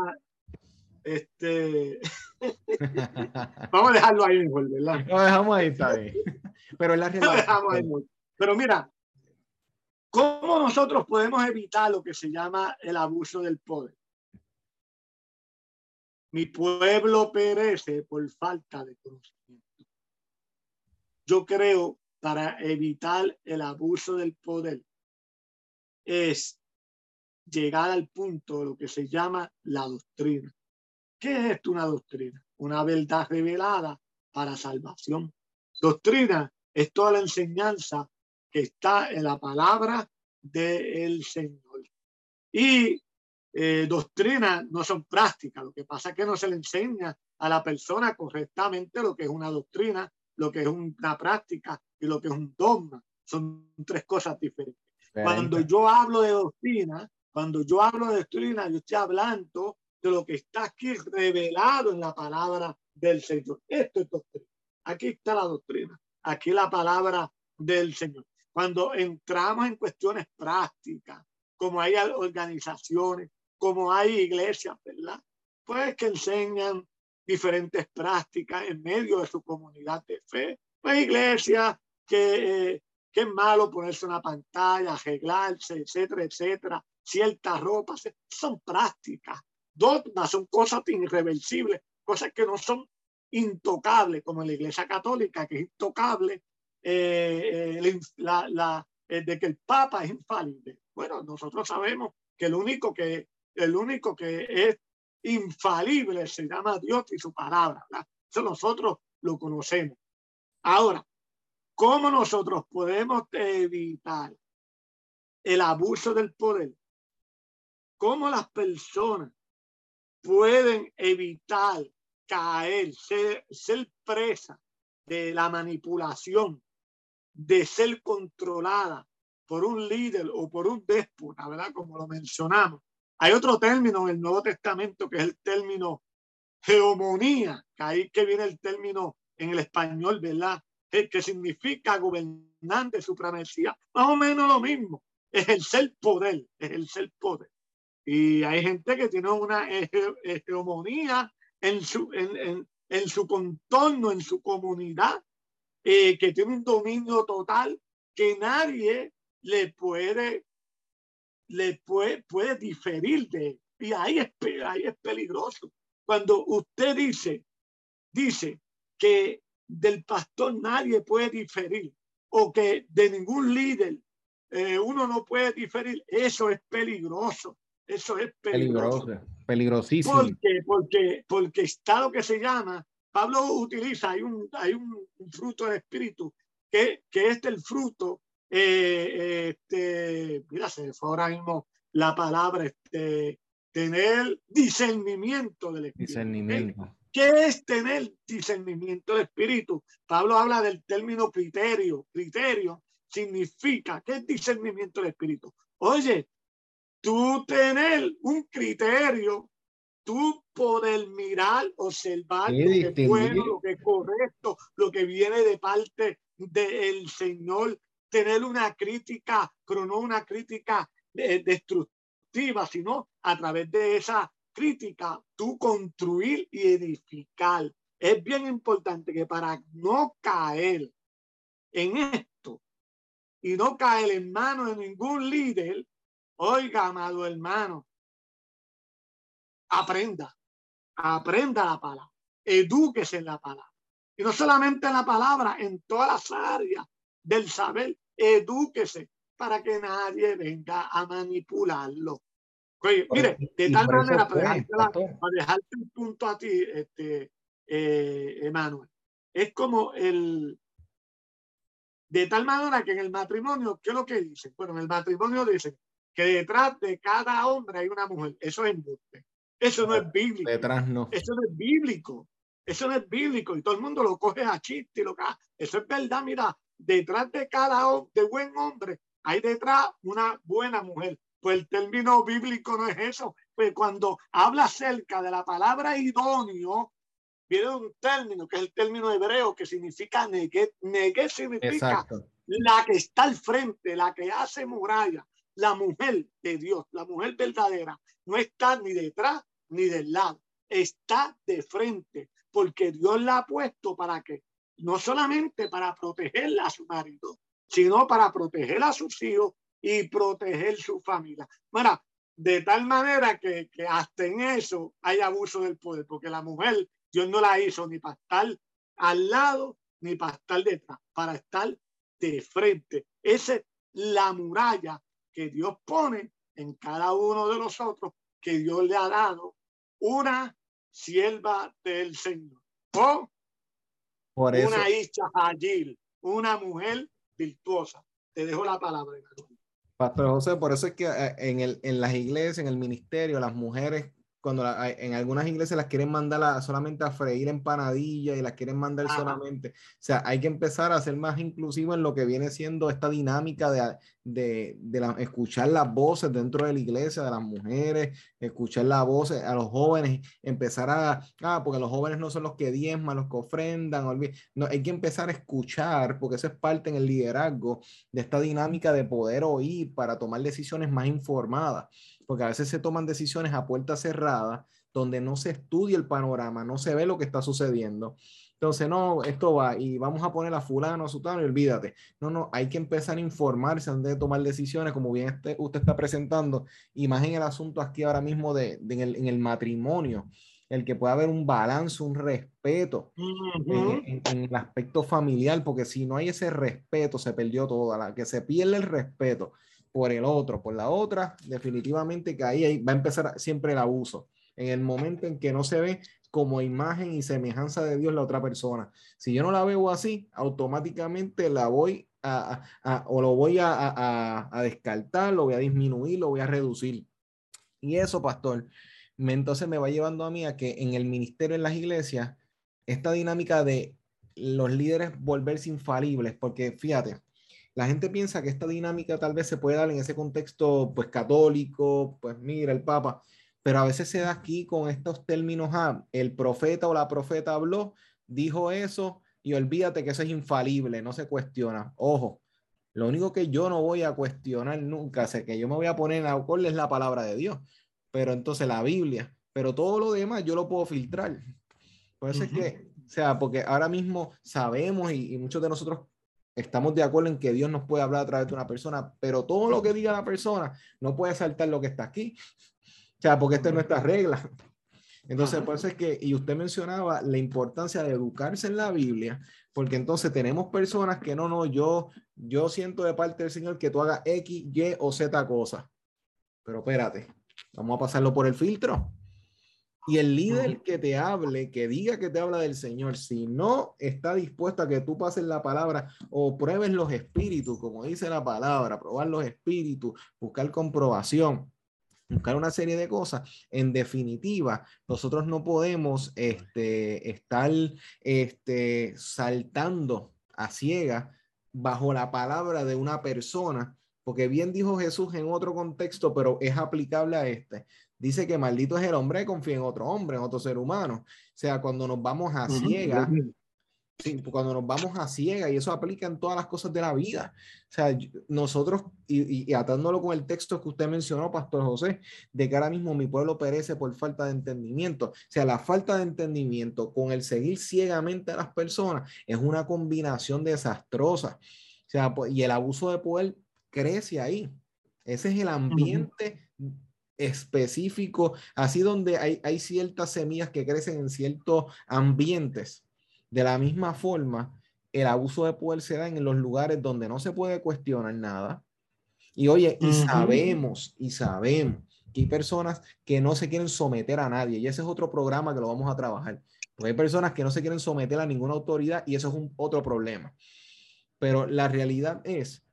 este. [laughs] Vamos a dejarlo ahí mejor, ¿verdad? Lo dejamos ahí, está bien. Pero la [laughs] Pero mira, ¿cómo nosotros podemos evitar lo que se llama el abuso del poder? Mi pueblo perece por falta de conocimiento. Yo creo para evitar el abuso del poder es llegar al punto de lo que se llama la doctrina. ¿Qué es esto una doctrina? Una verdad revelada para salvación. Doctrina es toda la enseñanza que está en la palabra del Señor. Y eh, doctrina no son prácticas. Lo que pasa es que no se le enseña a la persona correctamente lo que es una doctrina, lo que es una práctica y lo que es un dogma. Son tres cosas diferentes. Cuando yo hablo de doctrina, cuando yo hablo de doctrina, yo estoy hablando de lo que está aquí revelado en la palabra del Señor. Esto es doctrina. Aquí está la doctrina. Aquí la palabra del Señor. Cuando entramos en cuestiones prácticas, como hay organizaciones, como hay iglesias, ¿verdad? Pues que enseñan diferentes prácticas en medio de su comunidad de fe. Pues iglesias que, que es malo ponerse una pantalla, arreglarse, etcétera, etcétera, ciertas ropas, son prácticas dogmas, son cosas irreversibles, cosas que no son intocables, como en la Iglesia Católica, que es intocable, eh, eh, la, la, eh, de que el Papa es infalible. Bueno, nosotros sabemos que el único que, el único que es infalible se llama Dios y su palabra. Eso nosotros lo conocemos. Ahora, ¿cómo nosotros podemos evitar el abuso del poder? ¿Cómo las personas pueden evitar caer, ser, ser presa de la manipulación, de ser controlada por un líder o por un déspota, ¿verdad? Como lo mencionamos. Hay otro término en el Nuevo Testamento que es el término geomonía, que ahí que viene el término en el español, ¿verdad? Que, significa gobernante, supremacía. Más o menos lo mismo. Ser poder, ser poder. Y hay gente que tiene una hegemonía en su, en, en, su contorno, en su comunidad, eh, que tiene un dominio total que nadie le puede, le puede, puede diferir de. Y ahí es, ahí es peligroso. Cuando usted dice, dice que del pastor nadie puede diferir o que de ningún líder eh, uno no puede diferir, eso es peligroso. Eso es peligroso. peligrosísimo. Porque, porque, porque está lo que se llama, Pablo utiliza, hay un, hay un, fruto del espíritu, que, que es el fruto, eh, este, mira, se fue ahora mismo la palabra, este, tener discernimiento del espíritu. Discernimiento. ¿Qué es tener discernimiento del espíritu? Pablo habla del término criterio. Criterio significa, ¿qué es discernimiento del espíritu? Oye, tú tener un criterio, tú poder mirar, observar lo que es bueno, lo que es correcto, lo que viene de parte del Señor, tener una crítica, pero no una crítica destructiva, sino a través de esa crítica, tú construir y edificar. Es bien importante que para no caer en esto y no caer en manos de ningún líder, Oiga, amado hermano, aprenda, aprenda la palabra, edúquese en la palabra. Y no solamente en la palabra, en todas las áreas del saber, edúquese para que nadie venga a manipularlo. Oye, mire, de tal manera, para dejarte, un punto a ti, este, eh, Emanuel, es como el, de tal manera que en el matrimonio, ¿qué es lo que dicen? Bueno, en el matrimonio dicen que detrás de cada hombre hay una mujer. Eso es embuste. Eso no es bíblico. Detrás no. Eso no es bíblico. Eso no es bíblico. Y todo el mundo lo coge a chiste y lo que Eso es verdad. Mira, detrás de cada de buen hombre hay detrás una buena mujer. Pues el término bíblico no es eso. Pues cuando habla acerca de la palabra idóneo, viene un término que es el término hebreo que significa negue. Negue significa la que está al frente, la que hace muralla, la mujer de Dios, la mujer verdadera, no está ni detrás ni del lado, está de frente, porque Dios la ha puesto para que, no solamente para proteger a su marido, sino para proteger a sus hijos y proteger su familia. Bueno, de tal manera que, que hasta en eso hay abuso del poder, porque la mujer, Dios no la hizo ni para estar al lado ni para estar detrás, para estar de frente. Esa es la muralla que Dios pone en cada uno de nosotros, que Dios le ha dado una sierva del Señor. Por una hija una mujer virtuosa. Te dejo la palabra. Pastor José, por eso es que eh, en, el, en las iglesias, en el ministerio, las mujeres cuando en algunas iglesias las quieren mandar solamente a freír empanadilla y las quieren mandar solamente. O sea, hay que empezar a ser más inclusivo en lo que viene siendo esta dinámica de, de, de la, escuchar las voces dentro de la iglesia, de las mujeres, escuchar las voces a los jóvenes, empezar a, ah, porque los jóvenes no son los que diezman, los que ofrendan, no, hay que empezar a escuchar, porque eso es parte en el liderazgo de esta dinámica de poder oír para tomar decisiones más informadas porque a veces se toman decisiones a puerta cerrada, donde no se estudia el panorama, no se ve lo que está sucediendo. Entonces, no, esto va y vamos a poner a fulano, a sutano y olvídate. No, no, hay que empezar a informarse antes de tomar decisiones, como bien este, usted está presentando, y más en el asunto aquí ahora mismo de, en, el, matrimonio, el que pueda haber un balance, un respeto en, el aspecto familiar, porque si no hay ese respeto, se perdió todo, la que se pierde el respeto por el otro, por la otra, definitivamente que ahí va a empezar siempre el abuso. En el momento en que no se ve como imagen y semejanza de Dios la otra persona. Si yo no la veo así, automáticamente la voy a, o lo voy a, a, descartar, lo voy a disminuir, lo voy a reducir. Y eso, pastor, me, entonces me va llevando a mí a que en el ministerio, en las iglesias, esta dinámica de los líderes volverse infalibles, porque fíjate, la gente piensa que esta dinámica tal vez se puede dar en ese contexto pues católico, pues mira el Papa, pero a veces se da aquí con estos términos, ah, el profeta o la profeta habló, dijo eso y olvídate que eso es infalible, no se cuestiona. Ojo, lo único que yo no voy a cuestionar nunca, sé que yo me voy a poner a cuál es la palabra de Dios, pero entonces la Biblia, pero todo lo demás yo lo puedo filtrar. Por eso es que, o sea, porque ahora mismo sabemos y, y muchos de nosotros estamos de acuerdo en que Dios nos puede hablar a través de una persona, pero todo lo que diga la persona no puede saltar lo que está aquí. O sea, porque esta es nuestra regla. Entonces, por eso es que, y usted mencionaba la importancia de educarse en la Biblia, porque entonces tenemos personas que no, no, yo, yo siento de parte del Señor que tú hagas X, Y o Z cosas. Pero espérate, vamos a pasarlo por el filtro. Y el líder que te hable, que diga que te habla del Señor, si no está dispuesto a que tú pases la palabra o pruebes los espíritus, como dice la palabra, probar los espíritus, buscar comprobación, buscar una serie de cosas, en definitiva, nosotros no podemos este, estar este, saltando a ciega bajo la palabra de una persona porque bien dijo Jesús en otro contexto, pero es aplicable a este dice que maldito es el hombre que confía en otro hombre, en otro ser humano. O sea, cuando nos vamos a ciega, cuando nos vamos a ciega, y eso aplica en todas las cosas de la vida. O sea, nosotros, y, atándolo con el texto que usted mencionó, Pastor José, de que ahora mismo mi pueblo perece por falta de entendimiento. O sea, la falta de entendimiento con el seguir ciegamente a las personas es una combinación desastrosa. O sea, y el abuso de poder crece ahí. Ese es el ambiente específico, así donde hay, hay ciertas semillas que crecen en ciertos ambientes. De la misma forma, el abuso de poder se da en los lugares donde no se puede cuestionar nada. Y oye, y sabemos, y sabemos que hay personas que no se quieren someter a nadie. Y ese es otro programa que lo vamos a trabajar. Porque hay personas que no se quieren someter a ninguna autoridad y eso es un otro problema. Pero la realidad es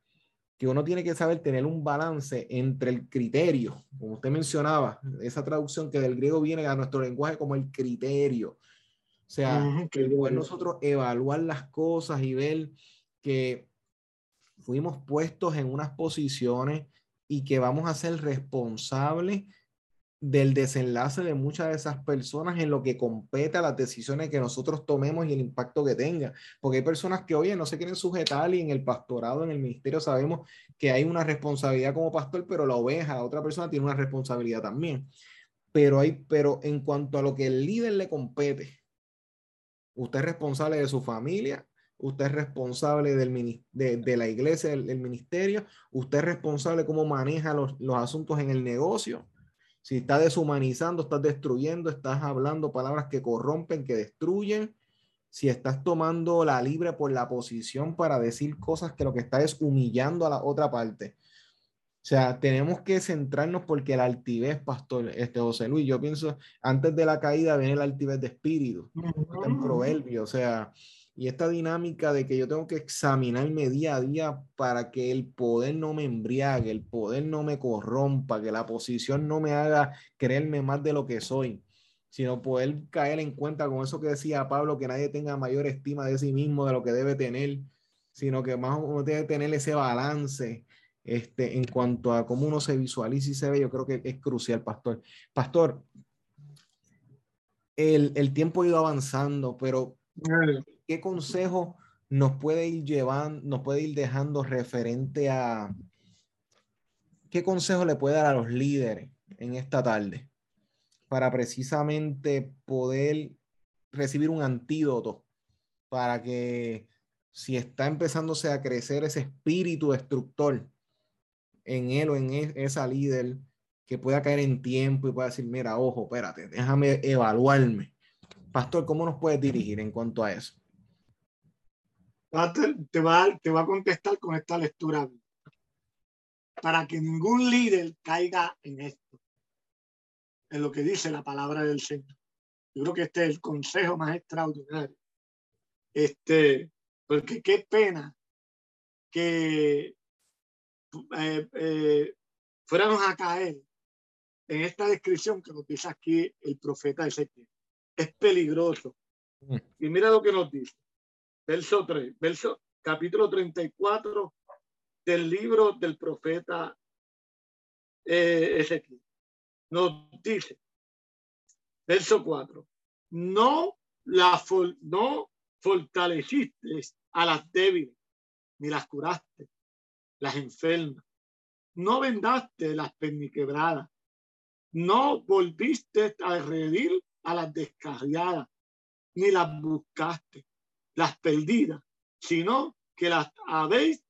que uno tiene que saber tener un balance entre el criterio, como usted mencionaba, esa traducción que del griego viene a nuestro lenguaje como el criterio. O sea, que nosotros evaluar las cosas y ver que fuimos puestos en unas posiciones y que vamos a ser responsables del desenlace de muchas de esas personas en lo que compete a las decisiones que nosotros tomemos y el impacto que tenga. Porque hay personas que, oye, no se quieren sujetar y en el pastorado, en el ministerio, sabemos que hay una responsabilidad como pastor, pero la oveja, otra persona tiene una responsabilidad también. Pero, hay, pero en cuanto a lo que el líder le compete, usted es responsable de su familia, usted es responsable del, de, de la iglesia, del, ministerio, usted es responsable cómo maneja los, los asuntos en el negocio si estás deshumanizando, estás destruyendo, estás hablando palabras que corrompen, que destruyen, si estás tomando la libre por la posición para decir cosas que lo que está es humillando a la otra parte. O sea, tenemos que centrarnos porque la altivez, pastor, este José Luis, yo pienso, antes de la caída viene la altivez de espíritu, está en proverbio, o sea, y esta dinámica de que yo tengo que examinarme día a día para que el poder no me embriague, el poder no me corrompa, que la posición no me haga creerme más de lo que soy, sino poder caer en cuenta con eso que decía Pablo, que nadie tenga mayor estima de sí mismo de lo que debe tener, sino que más uno debe tener ese balance este, en cuanto a cómo uno se visualiza y se ve, yo creo que es crucial, pastor. Pastor, el, el tiempo ha ido avanzando, pero ¿qué consejo nos puede ir llevando, nos puede ir dejando referente a qué consejo le puede dar a los líderes en esta tarde para precisamente poder recibir un antídoto para que si está empezándose a crecer ese espíritu destructor en él o en esa líder, que pueda caer en tiempo y pueda decir, mira, ojo, espérate, déjame evaluarme. Pastor, ¿cómo nos puedes dirigir en cuanto a eso? Te va, te va a contestar con esta lectura para que ningún líder caiga en esto, en lo que dice la palabra del Señor. Yo creo que este es el consejo más extraordinario. Este, porque qué pena que eh, eh, fuéramos a caer en esta descripción que nos dice aquí el profeta Ezequiel. Es peligroso. Mm. Y mira lo que nos dice verso 3, verso, capítulo 34 del libro del profeta eh, Ezequiel. Nos dice, verso 4, no, la, no fortaleciste a las débiles, ni las curaste, las enfermas, no vendaste las perniquebradas, no volviste a redir a las descarriadas, ni las buscaste las perdidas, sino que las habéis,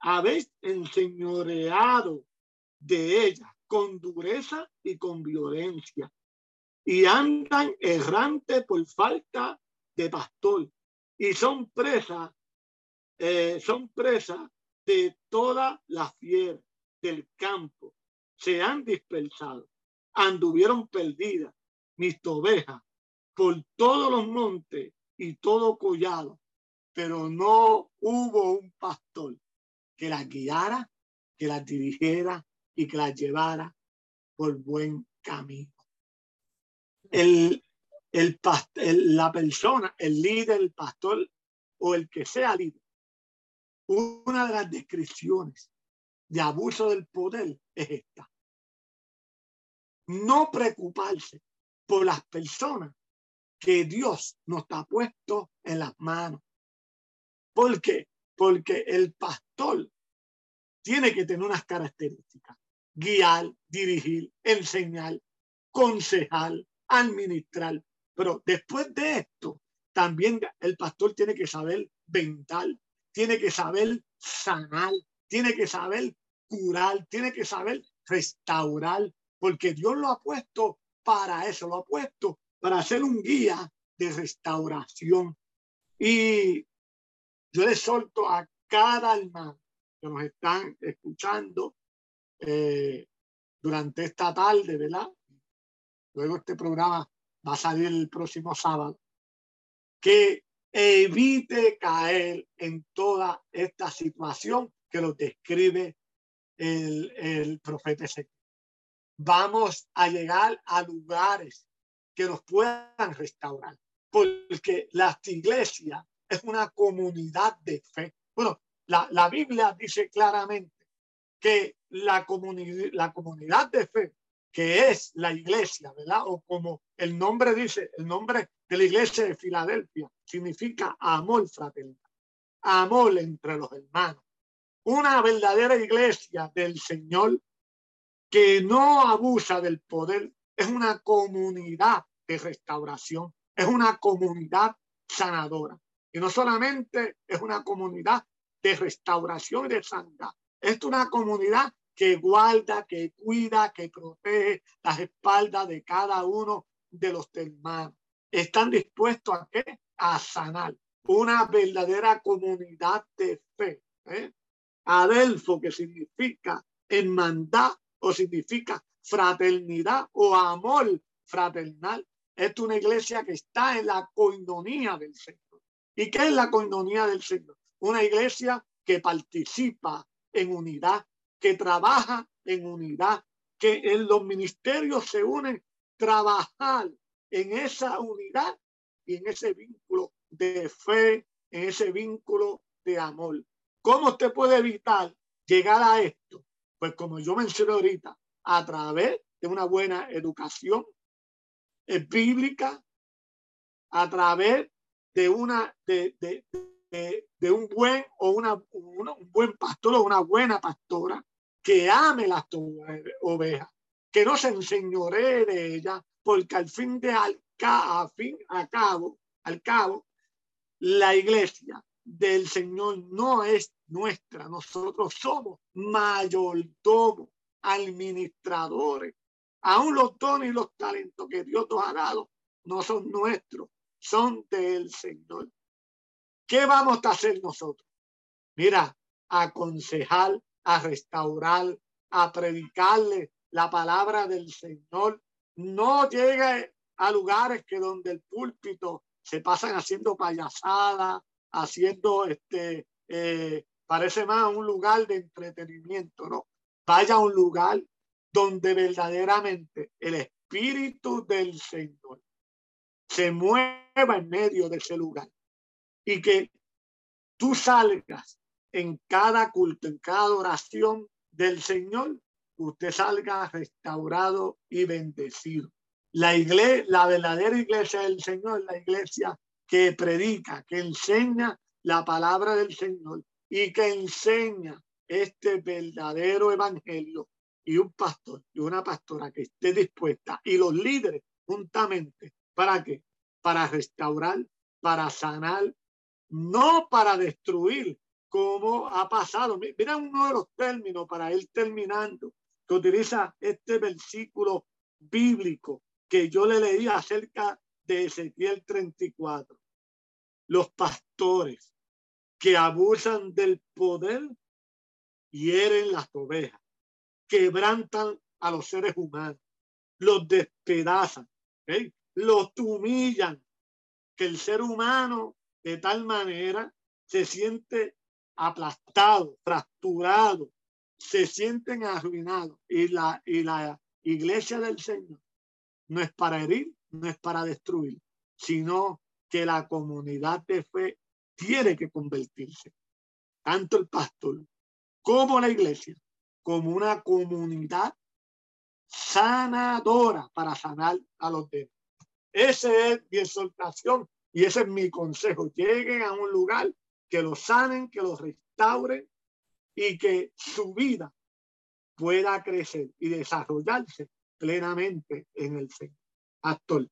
habéis enseñoreado de ellas con dureza y con violencia, y andan errante por falta de pastor, y son presas, eh, son presas de toda la fiera del campo, se han dispersado, anduvieron perdidas mis ovejas por todos los montes y todo collado, pero no hubo un pastor que las guiara, que las dirigiera y que las llevara por buen camino. El, el, la persona, el líder, el pastor o el que sea líder, una de las descripciones de abuso del poder es esta. No preocuparse por las personas que Dios nos ha puesto en las manos. ¿Por qué? Porque el pastor tiene que tener unas características. Guiar, dirigir, enseñar, concejar, administrar. Pero después de esto, también el pastor tiene que saber ventar, tiene que saber sanar, tiene que saber curar, tiene que saber restaurar, porque Dios lo ha puesto para eso, lo ha puesto para ser un guía de restauración. Y yo le solto a cada alma que nos están escuchando eh, durante esta tarde, ¿verdad? Luego este programa va a salir el próximo sábado. Que evite caer en toda esta situación que lo describe el, el profeta Ezequiel. Vamos a llegar a lugares que nos puedan restaurar, porque la iglesia es una comunidad de fe. Bueno, la, la Biblia dice claramente que la, la comunidad de fe, que es la iglesia, ¿verdad? O como el nombre dice, el nombre de la iglesia de Filadelfia significa amor fraternal, amor entre los hermanos. Una verdadera iglesia del Señor que no abusa del poder es una comunidad de restauración, es una comunidad sanadora. Y no solamente es una comunidad de restauración y de sanidad, es una comunidad que guarda, que cuida, que protege las espaldas de cada uno de los hermanos. Están dispuestos a qué? A sanar. Una verdadera comunidad de fe. ¿eh? Adelfo, que significa hermandad o significa fraternidad o amor fraternal. Es una iglesia que está en la coinonía del Señor. ¿Y qué es la coinonía del Señor? Una iglesia que participa en unidad, que trabaja en unidad, que en los ministerios se unen, trabajar en esa unidad y en ese vínculo de fe, en ese vínculo de amor. ¿Cómo usted puede evitar llegar a esto? Pues como yo mencioné ahorita, a través de una buena educación bíblica, a través de una de, de, un buen o una, un buen pastor o una buena pastora que ame las ovejas, que no se enseñoree de ella, porque al fin de al, a fin a cabo, al cabo, la iglesia del Señor no es nuestra, nosotros somos mayordomos, administradores. Aún los dones y los talentos que Dios nos ha dado no son nuestros, son del Señor. ¿Qué vamos a hacer nosotros? Mira, aconsejar, a restaurar, a predicarle la palabra del Señor. No llegue a lugares que donde el púlpito se pasan haciendo payasadas, haciendo este, eh, parece más un lugar de entretenimiento, ¿no? Vaya a un lugar donde verdaderamente el Espíritu del Señor se mueva en medio de ese lugar y que tú salgas en cada culto, en cada oración del Señor, usted salga restaurado y bendecido. La iglesia, la verdadera iglesia del Señor, la iglesia que predica, que enseña la palabra del Señor y que enseña este verdadero evangelio y un pastor y una pastora que esté dispuesta y los líderes juntamente para qué? Para restaurar, para sanar, no para destruir, como ha pasado. Mira uno de los términos para ir terminando, que utiliza este versículo bíblico que yo le leí acerca de Ezequiel 34. Los pastores que abusan del poder hieren las ovejas, quebrantan a los seres humanos, los despedazan, los humillan, que el ser humano de tal manera se siente aplastado, fracturado, se sienten arruinados. Y la, y la iglesia del Señor no es para herir, no es para destruir, sino que la comunidad de fe tiene que convertirse, tanto el pastor como la iglesia, como una comunidad sanadora para sanar a los demás. Esa es mi exhortación y ese es mi consejo. Lleguen a un lugar que los sanen, que los restauren y que su vida pueda crecer y desarrollarse plenamente en el. Actor.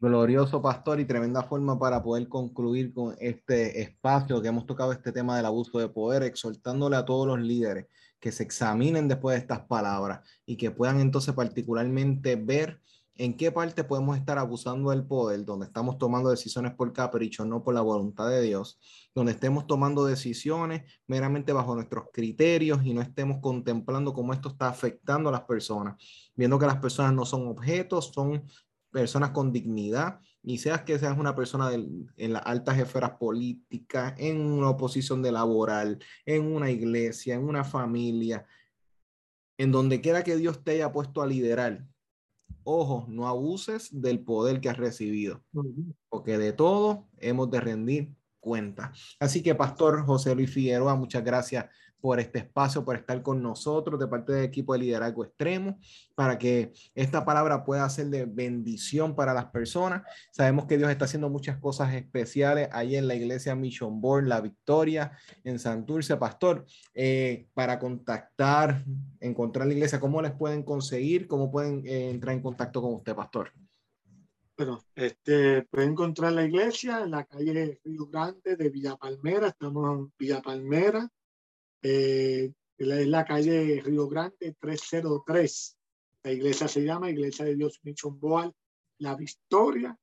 Glorioso pastor y tremenda forma para poder concluir con este espacio que hemos tocado este tema del abuso de poder, exhortándole a todos los líderes que se examinen después de estas palabras y que puedan entonces particularmente ver en qué parte podemos estar abusando del poder, donde estamos tomando decisiones por capricho, no por la voluntad de Dios, donde estemos tomando decisiones meramente bajo nuestros criterios y no estemos contemplando cómo esto está afectando a las personas, viendo que las personas no son objetos, son personas con dignidad, y seas que seas una persona en las altas esferas políticas, en una oposición de laboral, en una iglesia, en una familia, en donde quiera que Dios te haya puesto a liderar. Ojo, no abuses del poder que has recibido, porque de todo hemos de rendir cuenta. Así que, Pastor José Luis Figueroa, muchas gracias por este espacio, por estar con nosotros de parte del equipo de liderazgo extremo, para que esta palabra pueda ser de bendición para las personas. Sabemos que Dios está haciendo muchas cosas especiales ahí en la iglesia Mission Board, La Victoria, en Santurce. Pastor, eh, para contactar, encontrar la iglesia, ¿cómo les pueden conseguir? ¿Cómo pueden eh, entrar en contacto con usted, Pastor? Bueno, este, pueden encontrar la iglesia en la calle Río Grande de Villa Palmera. Estamos en Villa Palmera eh, es la calle Río Grande 303. La iglesia se llama Iglesia de Dios Mission Boal, La Victoria.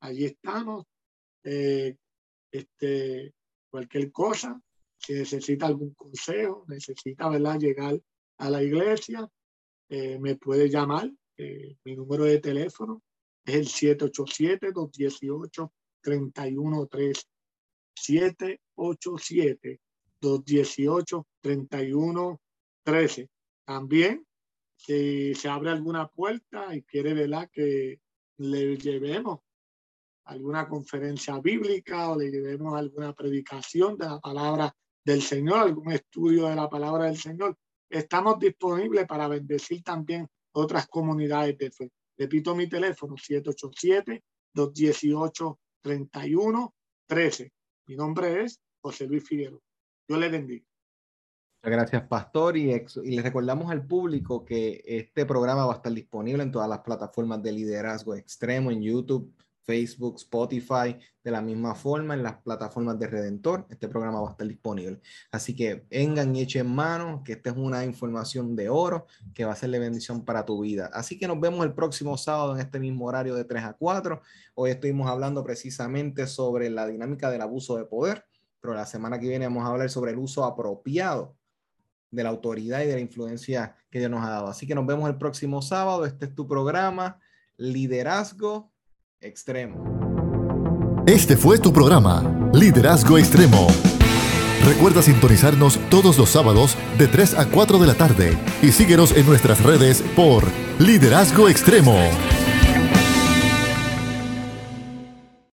Allí estamos. Eh, este, cualquier cosa, si necesita algún consejo, necesita ¿verdad? llegar a la iglesia, eh, me puede llamar. mi número de teléfono es el 787-218-313. 787 218 31 13. También, si se abre alguna puerta y quiere ¿verdad? que le llevemos alguna conferencia bíblica o le llevemos alguna predicación de la palabra del Señor, algún estudio de la palabra del Señor, estamos disponibles para bendecir también otras comunidades de fe. Repito mi teléfono, 787-218-3113. Mi nombre es José Luis Figueroa. Yo le bendiga. Muchas gracias, Pastor. Y, y les recordamos al público que este programa va a estar disponible en todas las plataformas de liderazgo extremo, en YouTube, Facebook, Spotify, de la misma forma en las plataformas de Redentor. Este programa va a estar disponible. Así que vengan y echen mano, que esta es una información de oro que va a ser de bendición para tu vida. Así que nos vemos el próximo sábado en este mismo horario de 3 a 4. Hoy estuvimos hablando precisamente sobre la dinámica del abuso de poder pero la semana que viene vamos a hablar sobre el uso apropiado de la autoridad y de la influencia que Dios nos ha dado. Así que nos vemos el próximo sábado. Este es tu programa, Liderazgo Extremo. Este fue tu programa, Liderazgo Extremo. Recuerda sintonizarnos todos los sábados de 3 a 4 de la tarde y síguenos en nuestras redes por Liderazgo Extremo.